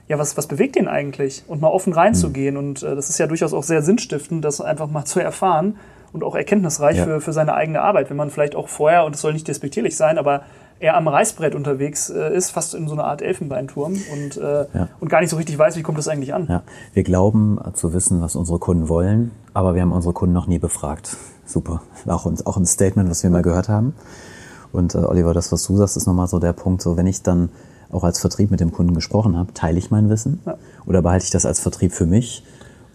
ja, was, was bewegt den eigentlich? Und mal offen reinzugehen. Und äh, das ist ja durchaus auch sehr sinnstiftend, das einfach mal zu erfahren und auch erkenntnisreich Ja. für, für seine eigene Arbeit. Wenn man vielleicht auch vorher, und das soll nicht despektierlich sein, aber eher am Reißbrett unterwegs äh, ist, fast in so einer Art Elfenbeinturm und, äh, Ja. und gar nicht so richtig weiß, wie kommt das eigentlich an. Ja, wir glauben zu wissen, was unsere Kunden wollen, aber wir haben unsere Kunden noch nie befragt. Super. Auch, ein- auch ein Statement, was wir mal gehört haben. Und äh, Oliver, das, was du sagst, ist nochmal so der Punkt, so wenn ich dann auch als Vertrieb mit dem Kunden gesprochen habe, teile ich mein Wissen Ja. oder behalte ich das als Vertrieb für mich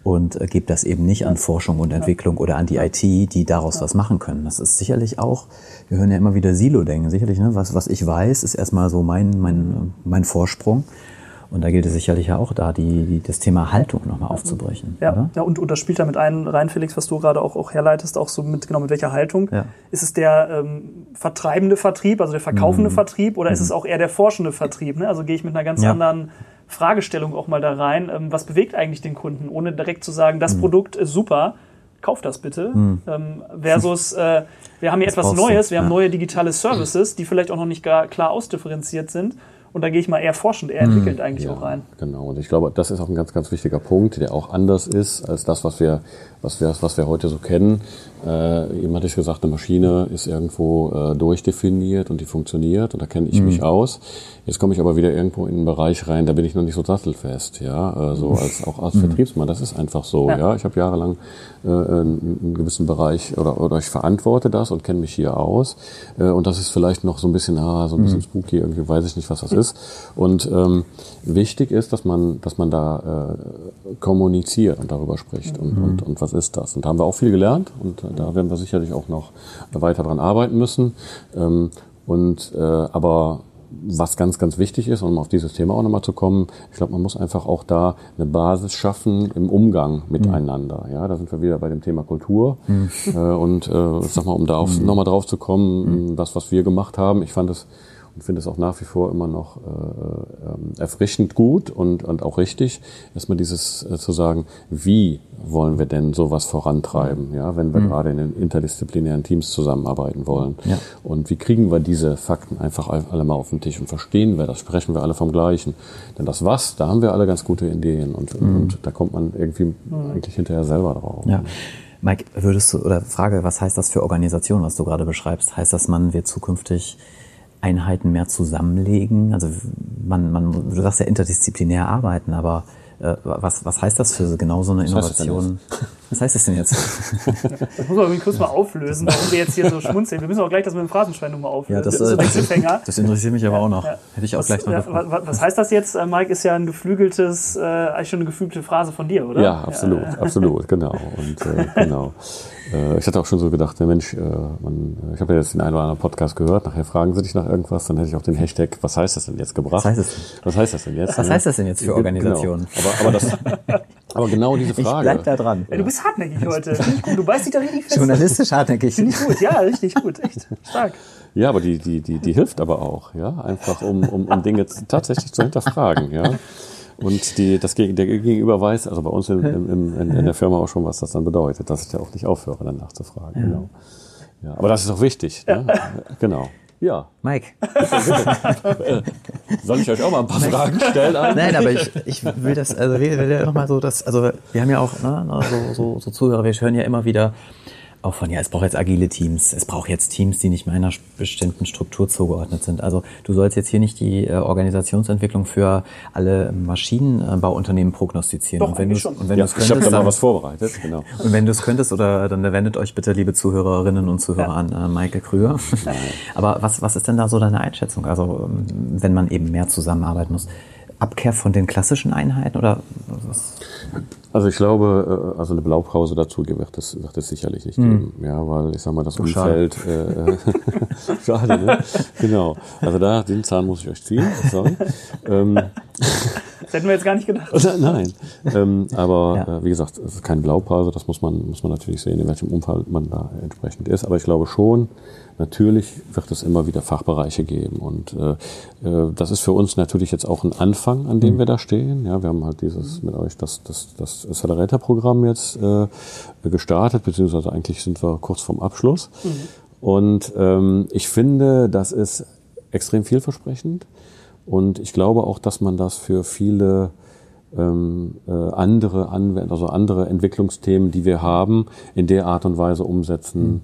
und äh, gebe das eben nicht an Forschung und Entwicklung oder an die IT, die daraus was machen können. Das ist sicherlich auch, wir hören ja immer wieder Silo-Denken, sicherlich, ne? was, was ich weiß, ist erstmal so mein, mein, mein Vorsprung. Und da gilt es sicherlich ja auch da, die, die, das Thema Haltung nochmal aufzubrechen. Ja, Oder? ja und, und das spielt damit ein, rein, Felix, was du gerade auch, auch herleitest, auch so mit, genau mit welcher Haltung. Ja. Ist es der ähm, vertreibende Vertrieb, also der verkaufende Mhm. Vertrieb, oder ist es auch eher der forschende Vertrieb? Ne? Also gehe ich mit einer ganz Ja. anderen Fragestellung auch mal da rein. Ähm, was bewegt eigentlich den Kunden, ohne direkt zu sagen, Mhm. das Produkt ist super, kauf das bitte. Ähm, versus, äh, wir haben hier etwas brauchst du, Neues, wir haben ja. neue digitale Services, die vielleicht auch noch nicht gar klar ausdifferenziert sind. Und da gehe ich mal eher forschend, eher Mhm. entwickelt eigentlich auch rein. Genau, und ich glaube, das ist auch ein ganz, ganz wichtiger Punkt, der auch anders ist als das, was wir, was wir, was wir heute so kennen. Äh, eben hatte ich gesagt, eine Maschine ist irgendwo äh, durchdefiniert und die funktioniert und da kenne ich Mhm. mich aus. Jetzt komme ich aber wieder irgendwo in einen Bereich rein, da bin ich noch nicht so sattelfest, ja, äh, so als auch als Vertriebsmann. Das ist einfach so, Ja. ja. Ich habe jahrelang äh, einen, gewissen Bereich oder oder ich verantworte das und kenne mich hier aus äh, und das ist vielleicht noch so ein bisschen, ah, so ein bisschen spooky, irgendwie weiß ich nicht, was das ist. Und ähm, wichtig ist, dass man, dass man da äh, kommuniziert und darüber spricht und, und, und was ist das. Und da haben wir auch viel gelernt und äh, da werden wir sicherlich auch noch weiter dran arbeiten müssen. Ähm, und äh, aber was ganz, ganz wichtig ist, um auf dieses Thema auch nochmal zu kommen, ich glaube, man muss einfach auch da eine Basis schaffen im Umgang miteinander. Ja, da sind wir wieder bei dem Thema Kultur. Äh, und äh, ich sag mal, um da auf, nochmal drauf zu kommen, das, was wir gemacht haben, ich fand es und finde es auch nach wie vor immer noch äh, ähm, erfrischend gut und, und auch richtig, erstmal dieses äh, zu sagen, wie wollen wir denn sowas vorantreiben, ja, wenn wir gerade in den interdisziplinären Teams zusammenarbeiten wollen. Ja. Und wie kriegen wir diese Fakten einfach all- alle mal auf den Tisch und verstehen wir das, sprechen wir alle vom Gleichen. Denn das Was, da haben wir alle ganz gute Ideen und, und da kommt man irgendwie eigentlich hinterher selber drauf. Ja. Mike, würdest du, oder Frage, was heißt das für Organisation, was du gerade beschreibst? Heißt das, man wird zukünftig Einheiten mehr zusammenlegen? Also man, man, du sagst ja interdisziplinär arbeiten, aber äh, was, was heißt das für genau so eine das Innovation? Was heißt das denn jetzt? Das muss man irgendwie kurz mal auflösen, warum wir jetzt hier so schmunzeln. Wir müssen auch gleich das mit dem Phrasenschwein nochmal auflösen. Ja, das, so äh, das, das interessiert mich aber auch noch. Ja. Hätte ich auch Was, gleich noch ja, was heißt das jetzt? Äh, Mike ist ja ein geflügeltes, äh, eigentlich schon eine geflügelte Phrase von dir, oder? Ja, absolut, absolut, genau. Und äh, genau. Äh, ich hatte auch schon so gedacht, der Mensch, äh, man, ich habe ja jetzt den einen oder anderen Podcast gehört, nachher fragen sie dich nach irgendwas, dann hätte ich auch den Hashtag, was heißt das denn jetzt gebracht? Was heißt es denn? Was heißt das denn jetzt? Was ne? heißt das denn jetzt für Genau. Organisation? Aber, aber, das, aber genau diese Ich Frage. bleib da dran. Ja, du bist hartnäckig heute. Finde ich gut. Du beißt dich da richtig fest. Journalistisch hartnäckig. Finde ich gut. Ja, richtig gut. Echt stark. Ja, aber die, die, die, die hilft aber auch, ja, einfach um, um, um Dinge tatsächlich zu hinterfragen, ja. Und die, das, der Gegenüber weiß, also bei uns in, in, in, in der Firma auch schon, was das dann bedeutet, dass ich da auch nicht aufhöre, dann nachzufragen. Genau. Ja, aber das ist auch wichtig. Ne? Genau. Ja. Mike. Soll ich euch auch mal ein paar Fragen stellen? eigentlich? Nein, aber ich, ich will das, also will, will ja nochmal so, das, also wir haben ja auch ne, ne, so, so, so Zuhörer, wir hören ja immer wieder auch von, ja, es braucht jetzt agile Teams, es braucht jetzt Teams, die nicht meiner bestimmten Struktur zugeordnet sind. Also du sollst jetzt hier nicht die äh, Organisationsentwicklung für alle Maschinenbauunternehmen prognostizieren. Doch, und wenn du schon. und wenn Ja, du es ich habe könntest, da mal was vorbereitet. Genau. und wenn du es könntest, oder dann wendet euch bitte, liebe Zuhörerinnen und Zuhörer, Ja. an äh, Maike Krüger. Aber was, was ist denn da so deine Einschätzung? Also wenn man eben mehr zusammenarbeiten muss. Abkehr von den klassischen Einheiten oder was? Also ich glaube, äh, also eine Blaupause dazu wird es, wird es sicherlich nicht geben. Ja, weil ich sag mal, das Oh, schade. Umfeld. Äh, schade, ne? Genau. Also da, den Zahn muss ich euch ziehen. Sorry. Ähm, Das hätten wir jetzt gar nicht gedacht. Nein. Ähm, aber Ja. äh, wie gesagt, es ist keine Blaupause, das muss man, muss man natürlich sehen, in welchem Umfeld man da entsprechend ist. Aber ich glaube schon, natürlich wird es immer wieder Fachbereiche geben. Und äh, äh, das ist für uns natürlich jetzt auch ein Anfang, an dem wir da stehen. Ja, wir haben halt dieses mit euch das, das, das Accelerator-Programm jetzt äh, gestartet, beziehungsweise eigentlich sind wir kurz vorm Abschluss. Und ähm, ich finde, das ist extrem vielversprechend. Und ich glaube auch, dass man das für viele ähm, äh, andere Anwend also andere Entwicklungsthemen, die wir haben, in der Art und Weise umsetzen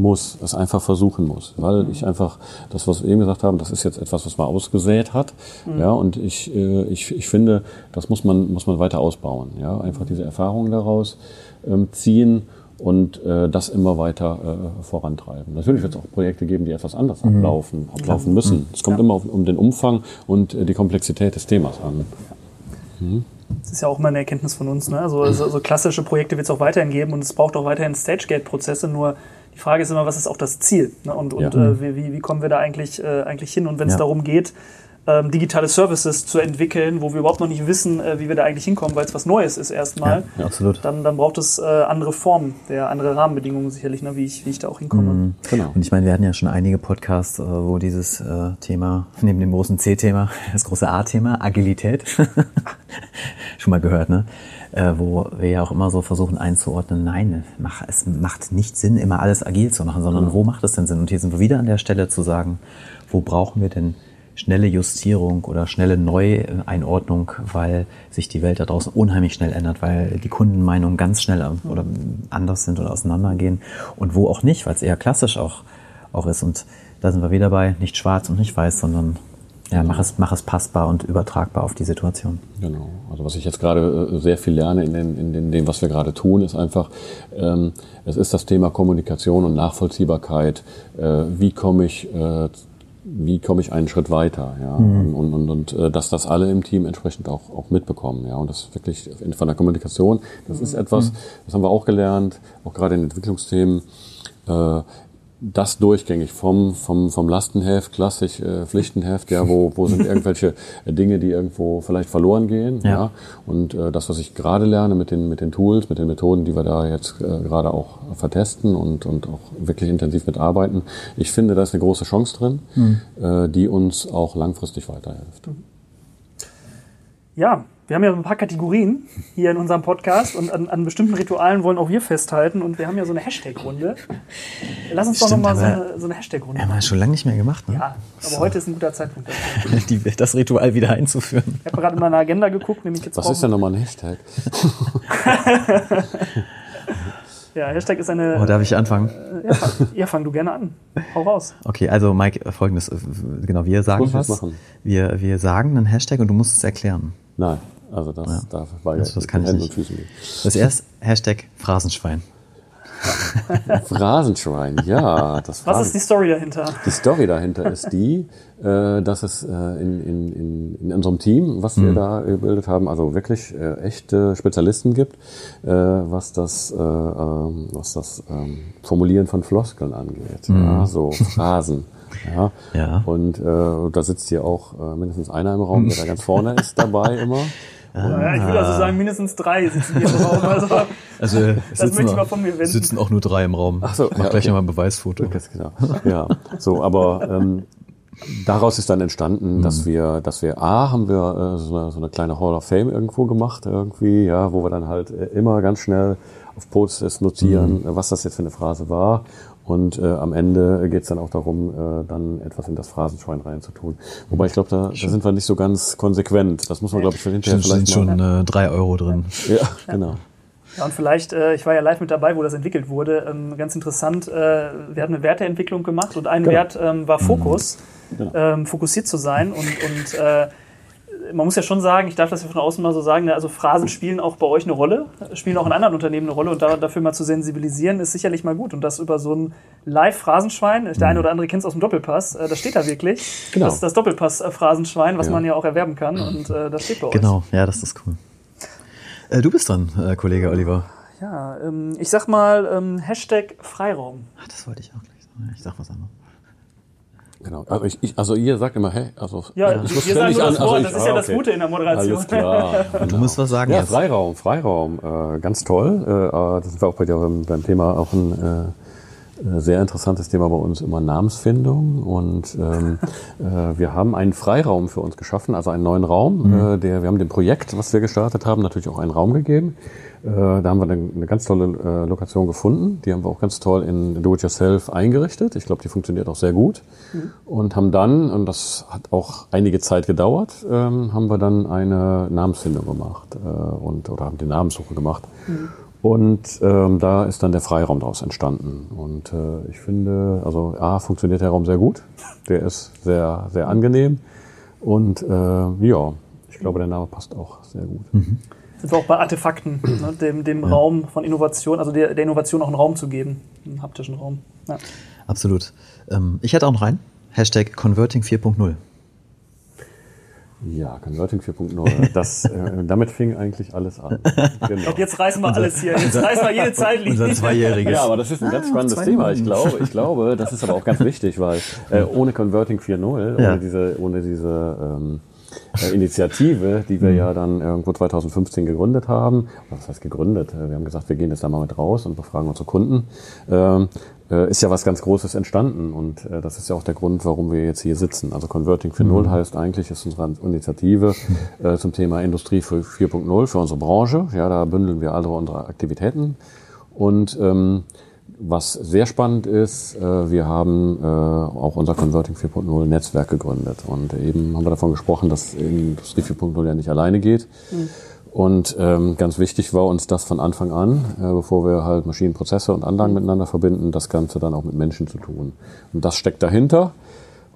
muss, es einfach versuchen muss, weil ich einfach das, was wir eben gesagt haben, das ist jetzt etwas, was man ausgesät hat, ja, und ich, äh, ich, ich finde, das muss man muss man weiter ausbauen, ja, einfach diese Erfahrungen daraus ähm, ziehen und äh, das immer weiter äh, vorantreiben. Natürlich wird es auch Projekte geben, die etwas anders ablaufen, ablaufen müssen. Es kommt immer auf, um den Umfang und äh, die Komplexität des Themas an. Das ist ja auch immer eine Erkenntnis von uns. Ne? Also, also, also klassische Projekte wird es auch weiterhin geben und es braucht auch weiterhin Stage-Gate-Prozesse. Nur die Frage ist immer, was ist auch das Ziel? Ne? Und, und Ja. äh, wie, wie- wie kommen wir da eigentlich, äh, eigentlich hin? Und wenn es Ja. darum geht, ähm, digitale Services zu entwickeln, wo wir überhaupt noch nicht wissen, äh, wie wir da eigentlich hinkommen, weil es was Neues ist erstmal, Ja, absolut. dann, dann braucht es äh, andere Formen, der andere Rahmenbedingungen sicherlich, ne? wie, ich, wie ich da auch hinkomme. Genau. Und ich meine, wir hatten ja schon einige Podcasts, äh, wo dieses äh, Thema, neben dem großen C-Thema, das große A-Thema, Agilität, schon mal gehört, ne? Äh, wo wir ja auch immer so versuchen einzuordnen, nein, mach, es macht nicht Sinn, immer alles agil zu machen, sondern wo macht es denn Sinn? Und hier sind wir wieder an der Stelle zu sagen, wo brauchen wir denn schnelle Justierung oder schnelle Neueinordnung, weil sich die Welt da draußen unheimlich schnell ändert, weil die Kundenmeinungen ganz schnell oder anders sind oder auseinandergehen und wo auch nicht, weil es eher klassisch auch, auch ist. Und da sind wir wieder bei nicht schwarz und nicht weiß, sondern ja, mach es, mach es passbar und übertragbar auf die Situation. Genau. Also was ich jetzt gerade äh, sehr viel lerne in, den, in dem, was wir gerade tun, ist einfach, ähm, es ist das Thema Kommunikation und Nachvollziehbarkeit. Äh, wie komme ich, äh, wie komme ich einen Schritt weiter? Ja? Und, und, und, und äh, dass das alle im Team entsprechend auch, auch mitbekommen. Ja? Und das wirklich in- von der Kommunikation, das ist etwas, das haben wir auch gelernt, auch gerade in Entwicklungsthemen. Äh, das durchgängig vom, vom, vom Lastenheft, klassisch äh, Pflichtenheft, ja, wo, wo sind irgendwelche Dinge, die irgendwo vielleicht verloren gehen. Ja. Ja. Und äh, das, was ich gerade lerne mit den, mit den Tools, mit den Methoden, die wir da jetzt äh, gerade auch vertesten und, und auch wirklich intensiv mitarbeiten, ich finde, da ist eine große Chance drin, äh, die uns auch langfristig weiterhilft. Ja, wir haben ja ein paar Kategorien hier in unserem Podcast und an, an bestimmten Ritualen wollen auch wir festhalten und wir haben ja so eine Hashtag-Runde. Lass uns doch Stimmt, nochmal so eine, so eine Hashtag-Runde Haben wir schon lange nicht mehr gemacht, ne? Ja, aber heute ist ein guter Zeitpunkt dafür. Die, das Ritual wieder einzuführen. Ich habe gerade in meine Agenda geguckt, nämlich jetzt Was brauchen ist denn nochmal ein Hashtag? Ja, Hashtag ist eine. Oh, darf ich anfangen? ja, fang, ja, fang du gerne an. Hau raus. Okay, also Mike, äh, folgendes, äh, genau, wir sagen was. Wir, wir sagen einen Hashtag und du musst es erklären. Nein, also das, Ja. da war ja Das- das kann ich Händen nicht. und Füßen nicht. Das erste Hashtag Phrasenschwein. Phrasenschwein, ja. Das Was ist die Story dahinter? Die Story dahinter ist die, äh, dass es äh, in, in, in, in unserem Team, was wir da gebildet haben, also wirklich äh, echte Spezialisten gibt, äh, was das, äh, ähm, was das ähm, Formulieren von Floskeln angeht. Ja, so Phrasen. Ja. Ja. Und äh, da sitzt hier auch äh, mindestens einer im Raum, der da ganz vorne ist dabei immer. Ja, ich würde also sagen, mindestens drei sitzen hier im Raum. Also, Also das möchte ich mal von mir wenden. sitzen auch nur drei im Raum. Ach so, Mach ja, gleich okay. nochmal ein Beweisfoto. Ganz genau. Ja, so, aber ähm, daraus ist dann entstanden, dass wir, dass wir A, haben wir äh, so, eine, so eine kleine Hall of Fame irgendwo gemacht, irgendwie, ja, wo wir dann halt äh, immer ganz schnell auf Posts notieren, äh, was das jetzt für eine Phrase war. Und äh, am Ende geht es dann auch darum, äh, dann etwas in das Phrasenschwein reinzutun. Wobei ich glaube, da, da sind wir nicht so ganz konsequent. Das muss man, glaube ich, für hinterher Da sind vielleicht schon mal. äh, drei Euro drin. Ja, genau. Ja, und vielleicht, äh, ich war ja live mit dabei, wo das entwickelt wurde. Ähm, ganz interessant, äh, wir hatten eine Werteentwicklung gemacht und ein Genau. Wert ähm, war Fokus, Genau. ähm, fokussiert zu sein. Und, und äh, man muss ja schon sagen, ich darf das ja von außen mal so sagen, ne, also Phrasen spielen auch bei euch eine Rolle, spielen auch in anderen Unternehmen eine Rolle und da, dafür mal zu sensibilisieren, ist sicherlich mal gut. Und das über so ein Live-Phrasenschwein, der eine oder andere kennt es aus dem Doppelpass, äh, das steht da wirklich. Genau. Das ist das Doppelpass-Phrasenschwein, was Ja. man ja auch erwerben kann und äh, das steht bei euch. Genau, ja, das ist cool. Äh, du bist dran, äh, Kollege Oliver. Ja, ähm, ich sag mal ähm, Hashtag Freiraum. Ach, das wollte ich auch gleich sagen. Ich sag was anderes. Genau. Also, ich, ich, also ihr sagt immer, hä? Also, Ja, ich muss sagen ständig nur das an- also Wort, ich- das ist ja ah, das okay. Gute in der Moderation. Alles klar. Du musst was sagen Ja, jetzt. Freiraum, Freiraum, äh, ganz toll. Äh, äh, das sind wir auch bei dir beim, Thema auch ein äh, sehr interessantes Thema bei uns immer Namensfindung und ähm, äh, wir haben einen Freiraum für uns geschaffen, also einen neuen Raum. Äh, der, wir haben dem Projekt, was wir gestartet haben, natürlich auch einen Raum gegeben. Äh, da haben wir eine, eine ganz tolle äh, Lokation gefunden. Die haben wir auch ganz toll in Do-it-yourself eingerichtet. Ich glaube, die funktioniert auch sehr gut. Und haben dann, und das hat auch einige Zeit gedauert, ähm, haben wir dann eine Namensfindung gemacht äh, und oder haben die Namenssuche gemacht. Und ähm, da ist dann der Freiraum daraus entstanden. Und äh, ich finde, also A, funktioniert der Raum sehr gut. Der ist sehr, sehr angenehm. Und äh, ja, ich glaube, der Name passt auch sehr gut. Sind wir auch bei Artefakten, ne, dem, dem Raum von Innovation, also der, der Innovation auch einen Raum zu geben, einen haptischen Raum. Ja. Absolut. Ähm, ich hätte auch noch rein. Hashtag Converting 4.0. Ja, Converting 4.0. Das, äh, damit fing eigentlich alles an. Genau. Und jetzt reißen wir alles hier. Jetzt reißen wir jede Zeitlinie. Unser Zweijähriges. Ja, aber das ist ein ganz spannendes Thema. Ich glaube, ich glaube, das ist aber auch ganz wichtig, weil äh, ohne Converting 4.0, Ja. ohne diese, ohne diese ähm, äh, Initiative, die wir ja dann irgendwo 2015 gegründet haben, was heißt gegründet? Äh, Wir haben gesagt, wir gehen jetzt da mal mit raus und befragen unsere Kunden. Ähm, äh, ist ja was ganz Großes entstanden und äh, das ist ja auch der Grund, warum wir jetzt hier sitzen. Also Converting 4.0 heißt eigentlich, ist unsere Initiative äh, zum Thema Industrie für 4.0 für unsere Branche. Ja, da bündeln wir alle unsere Aktivitäten und ähm, was sehr spannend ist, äh, wir haben äh, auch unser Converting 4.0 Netzwerk gegründet. Und eben haben wir davon gesprochen, dass Industrie 4.0 ja nicht alleine geht. Und ähm, ganz wichtig war uns das von Anfang an, äh, bevor wir halt Maschinenprozesse und Anlagen miteinander verbinden, das Ganze dann auch mit Menschen zu tun. Und das steckt dahinter.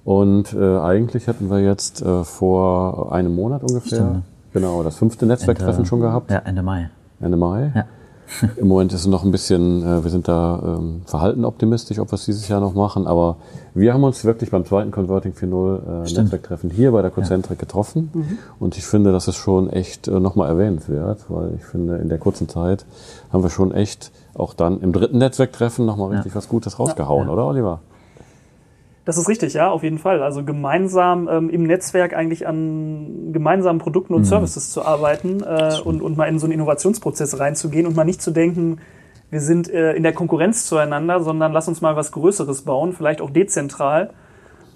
Und äh, eigentlich hätten wir jetzt äh, vor einem Monat ungefähr, Stimmt. genau, das fünfte Netzwerktreffen Ende- schon gehabt. Ja, Ende Mai. Ende Mai. Ja. Im Moment ist es noch ein bisschen, äh, wir sind da ähm, verhalten optimistisch, ob wir es dieses Jahr noch machen, aber wir haben uns wirklich beim zweiten Converting 4.0 äh. Netzwerktreffen hier bei der Concentric getroffen. Und ich finde, das ist schon echt äh, nochmal erwähnenswert, weil ich finde, in der kurzen Zeit haben wir schon echt auch dann im dritten Netzwerktreffen nochmal richtig was Gutes rausgehauen, oder Oliver? Das ist richtig, ja, auf jeden Fall. Also gemeinsam ähm, im Netzwerk eigentlich an gemeinsamen Produkten und Services zu arbeiten äh, und, und mal in so einen Innovationsprozess reinzugehen und mal nicht zu denken, wir sind äh, in der Konkurrenz zueinander, sondern lass uns mal was Größeres bauen, vielleicht auch dezentral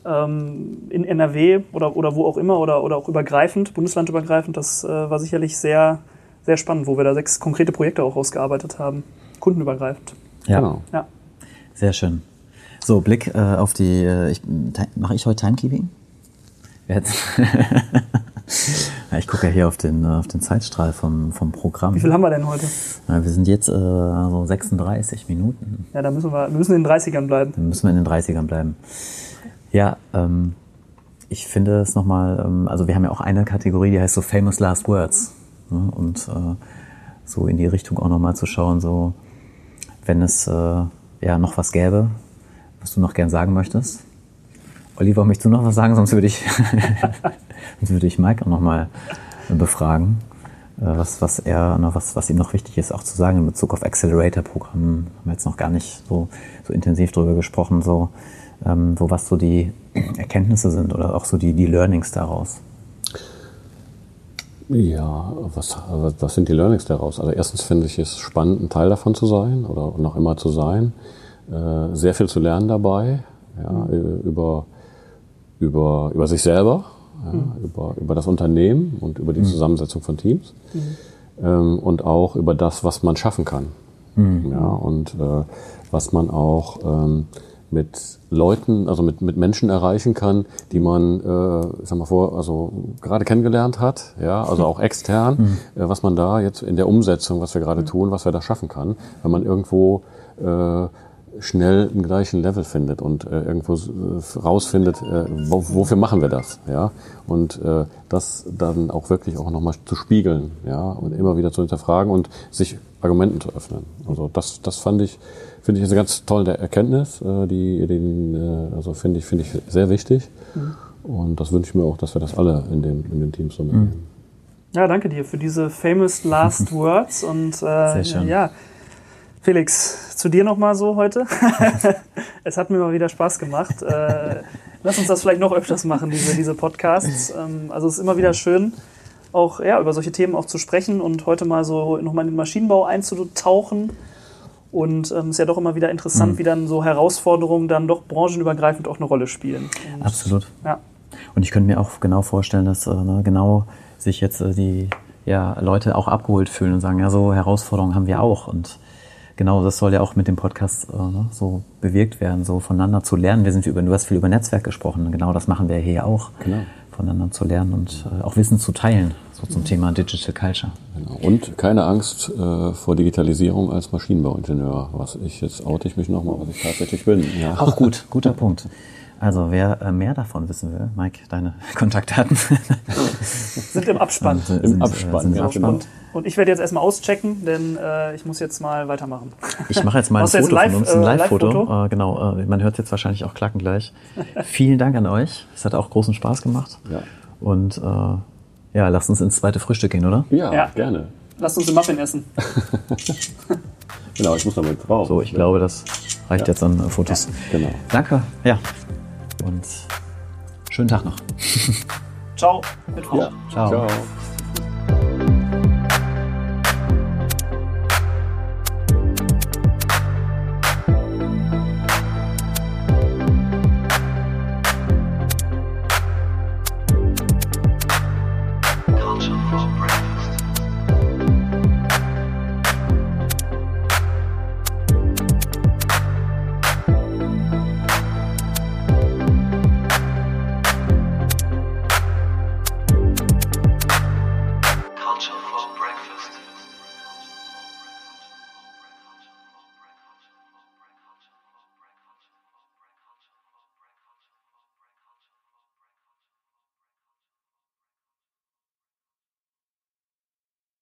ähm, in NRW oder, oder wo auch immer oder, oder auch übergreifend, bundeslandübergreifend. Das äh, war sicherlich sehr, sehr spannend, wo wir da sechs konkrete Projekte auch ausgearbeitet haben, kundenübergreifend. Ja, Genau. Ja. sehr schön. So, Blick äh, auf die. Äh, ich, Mache ich heute Timekeeping? Jetzt. ja, ich gucke ja hier auf den, äh, auf den Zeitstrahl vom, vom Programm. Wie viel haben wir denn heute? Ja, wir sind jetzt äh, so 36 Minuten. Ja, da müssen wir, wir müssen in den 30ern bleiben. Dann müssen wir in den 30ern bleiben. Ja, ähm, ich finde es nochmal, ähm, also wir haben ja auch eine Kategorie, die heißt so Famous Last Words. Ne? Und äh, so in die Richtung auch nochmal zu schauen, so wenn es äh, ja noch was gäbe, was du noch gern sagen möchtest. Oliver, möchtest du noch was sagen? Sonst würde ich, sonst würde ich Mike auch nochmal befragen, äh, was, was er, noch, was, was ihm noch wichtig ist, auch zu sagen in Bezug auf Accelerator-Programmen. Haben wir jetzt noch gar nicht so, so intensiv drüber gesprochen, so, ähm, so was so die Erkenntnisse sind oder auch so die, die Learnings daraus. Ja, was, was sind die Learnings daraus? Also erstens finde ich es spannend, ein Teil davon zu sein oder noch immer zu sein. Äh, sehr viel zu lernen dabei, ja, über, über, über sich selber, ja, über, über das Unternehmen und über die Zusammensetzung von Teams. Ähm, und auch über das, was man schaffen kann. Ja, und äh, was man auch ähm, mit Leuten, also mit, mit Menschen erreichen kann, die man, äh, ich sag mal vor, also gerade kennengelernt hat, ja, also auch extern, äh, was man da jetzt in der Umsetzung, was wir gerade tun, was wir da schaffen kann, wenn man irgendwo äh, schnell im gleichen Level findet und äh, irgendwo äh, rausfindet, äh, wo, wofür machen wir das, ja, und äh, das dann auch wirklich auch nochmal zu spiegeln, ja, und immer wieder zu hinterfragen und sich Argumenten zu öffnen. Also das, das fand ich, finde ich eine ganz tolle Erkenntnis, äh, die, den, äh, also finde ich, finde ich sehr wichtig. Und das wünsche ich mir auch, dass wir das alle in den, in den Teams so mitnehmen. Ja, danke dir für diese famous last words und äh, Sehr schön. ja, Felix, zu dir nochmal so heute. es hat mir mal wieder Spaß gemacht. Äh, lass uns das vielleicht noch öfters machen, diese, diese Podcasts. Ähm, also es ist immer wieder schön, auch ja, über solche Themen auch zu sprechen und heute mal so nochmal in den Maschinenbau einzutauchen. Und ähm, es ist ja doch immer wieder interessant, wie dann so Herausforderungen dann doch branchenübergreifend auch eine Rolle spielen. Und, Absolut. Ja. Und ich könnte mir auch genau vorstellen, dass äh, ne, genau sich jetzt äh, die ja, Leute auch abgeholt fühlen und sagen, ja, so Herausforderungen haben wir auch. Und genau das soll ja auch mit dem Podcast äh, ne, so bewirkt werden, so voneinander zu lernen. Wir sind über, du hast viel über Netzwerk gesprochen, genau das machen wir hier auch. Genau. Voneinander zu lernen und äh, auch Wissen zu teilen, so zum Thema Digital Culture. Genau. Und keine Angst äh, vor Digitalisierung als Maschinenbauingenieur. Was ich jetzt oute ich mich nochmal, was ich tatsächlich bin. Ja. Auch gut, guter Punkt. Also wer äh, mehr davon wissen will, Mike, deine Kontaktdaten Sind im Abspann. sind, Im sind, Abspann, sind im ja, Abspann. Und, und ich werde jetzt erstmal auschecken, denn äh, ich muss jetzt mal weitermachen. Ich mache jetzt mal ein jetzt Foto live, von uns, ein äh, Live-Foto. Äh, genau, äh, man hört jetzt wahrscheinlich auch klacken gleich. Vielen Dank an euch. Es hat auch großen Spaß gemacht. Ja. Und äh, ja, lasst uns ins zweite Frühstück gehen, oder? Ja, Ja. gerne. Lasst uns den Muffin essen. Genau, ich muss damit drauf. So, ich glaube, das reicht Ja. jetzt an äh, Fotos. Genau. Danke. Ja. Und schönen Tag noch. Ciao. Mit Frau. Ja. Ciao. Ciao.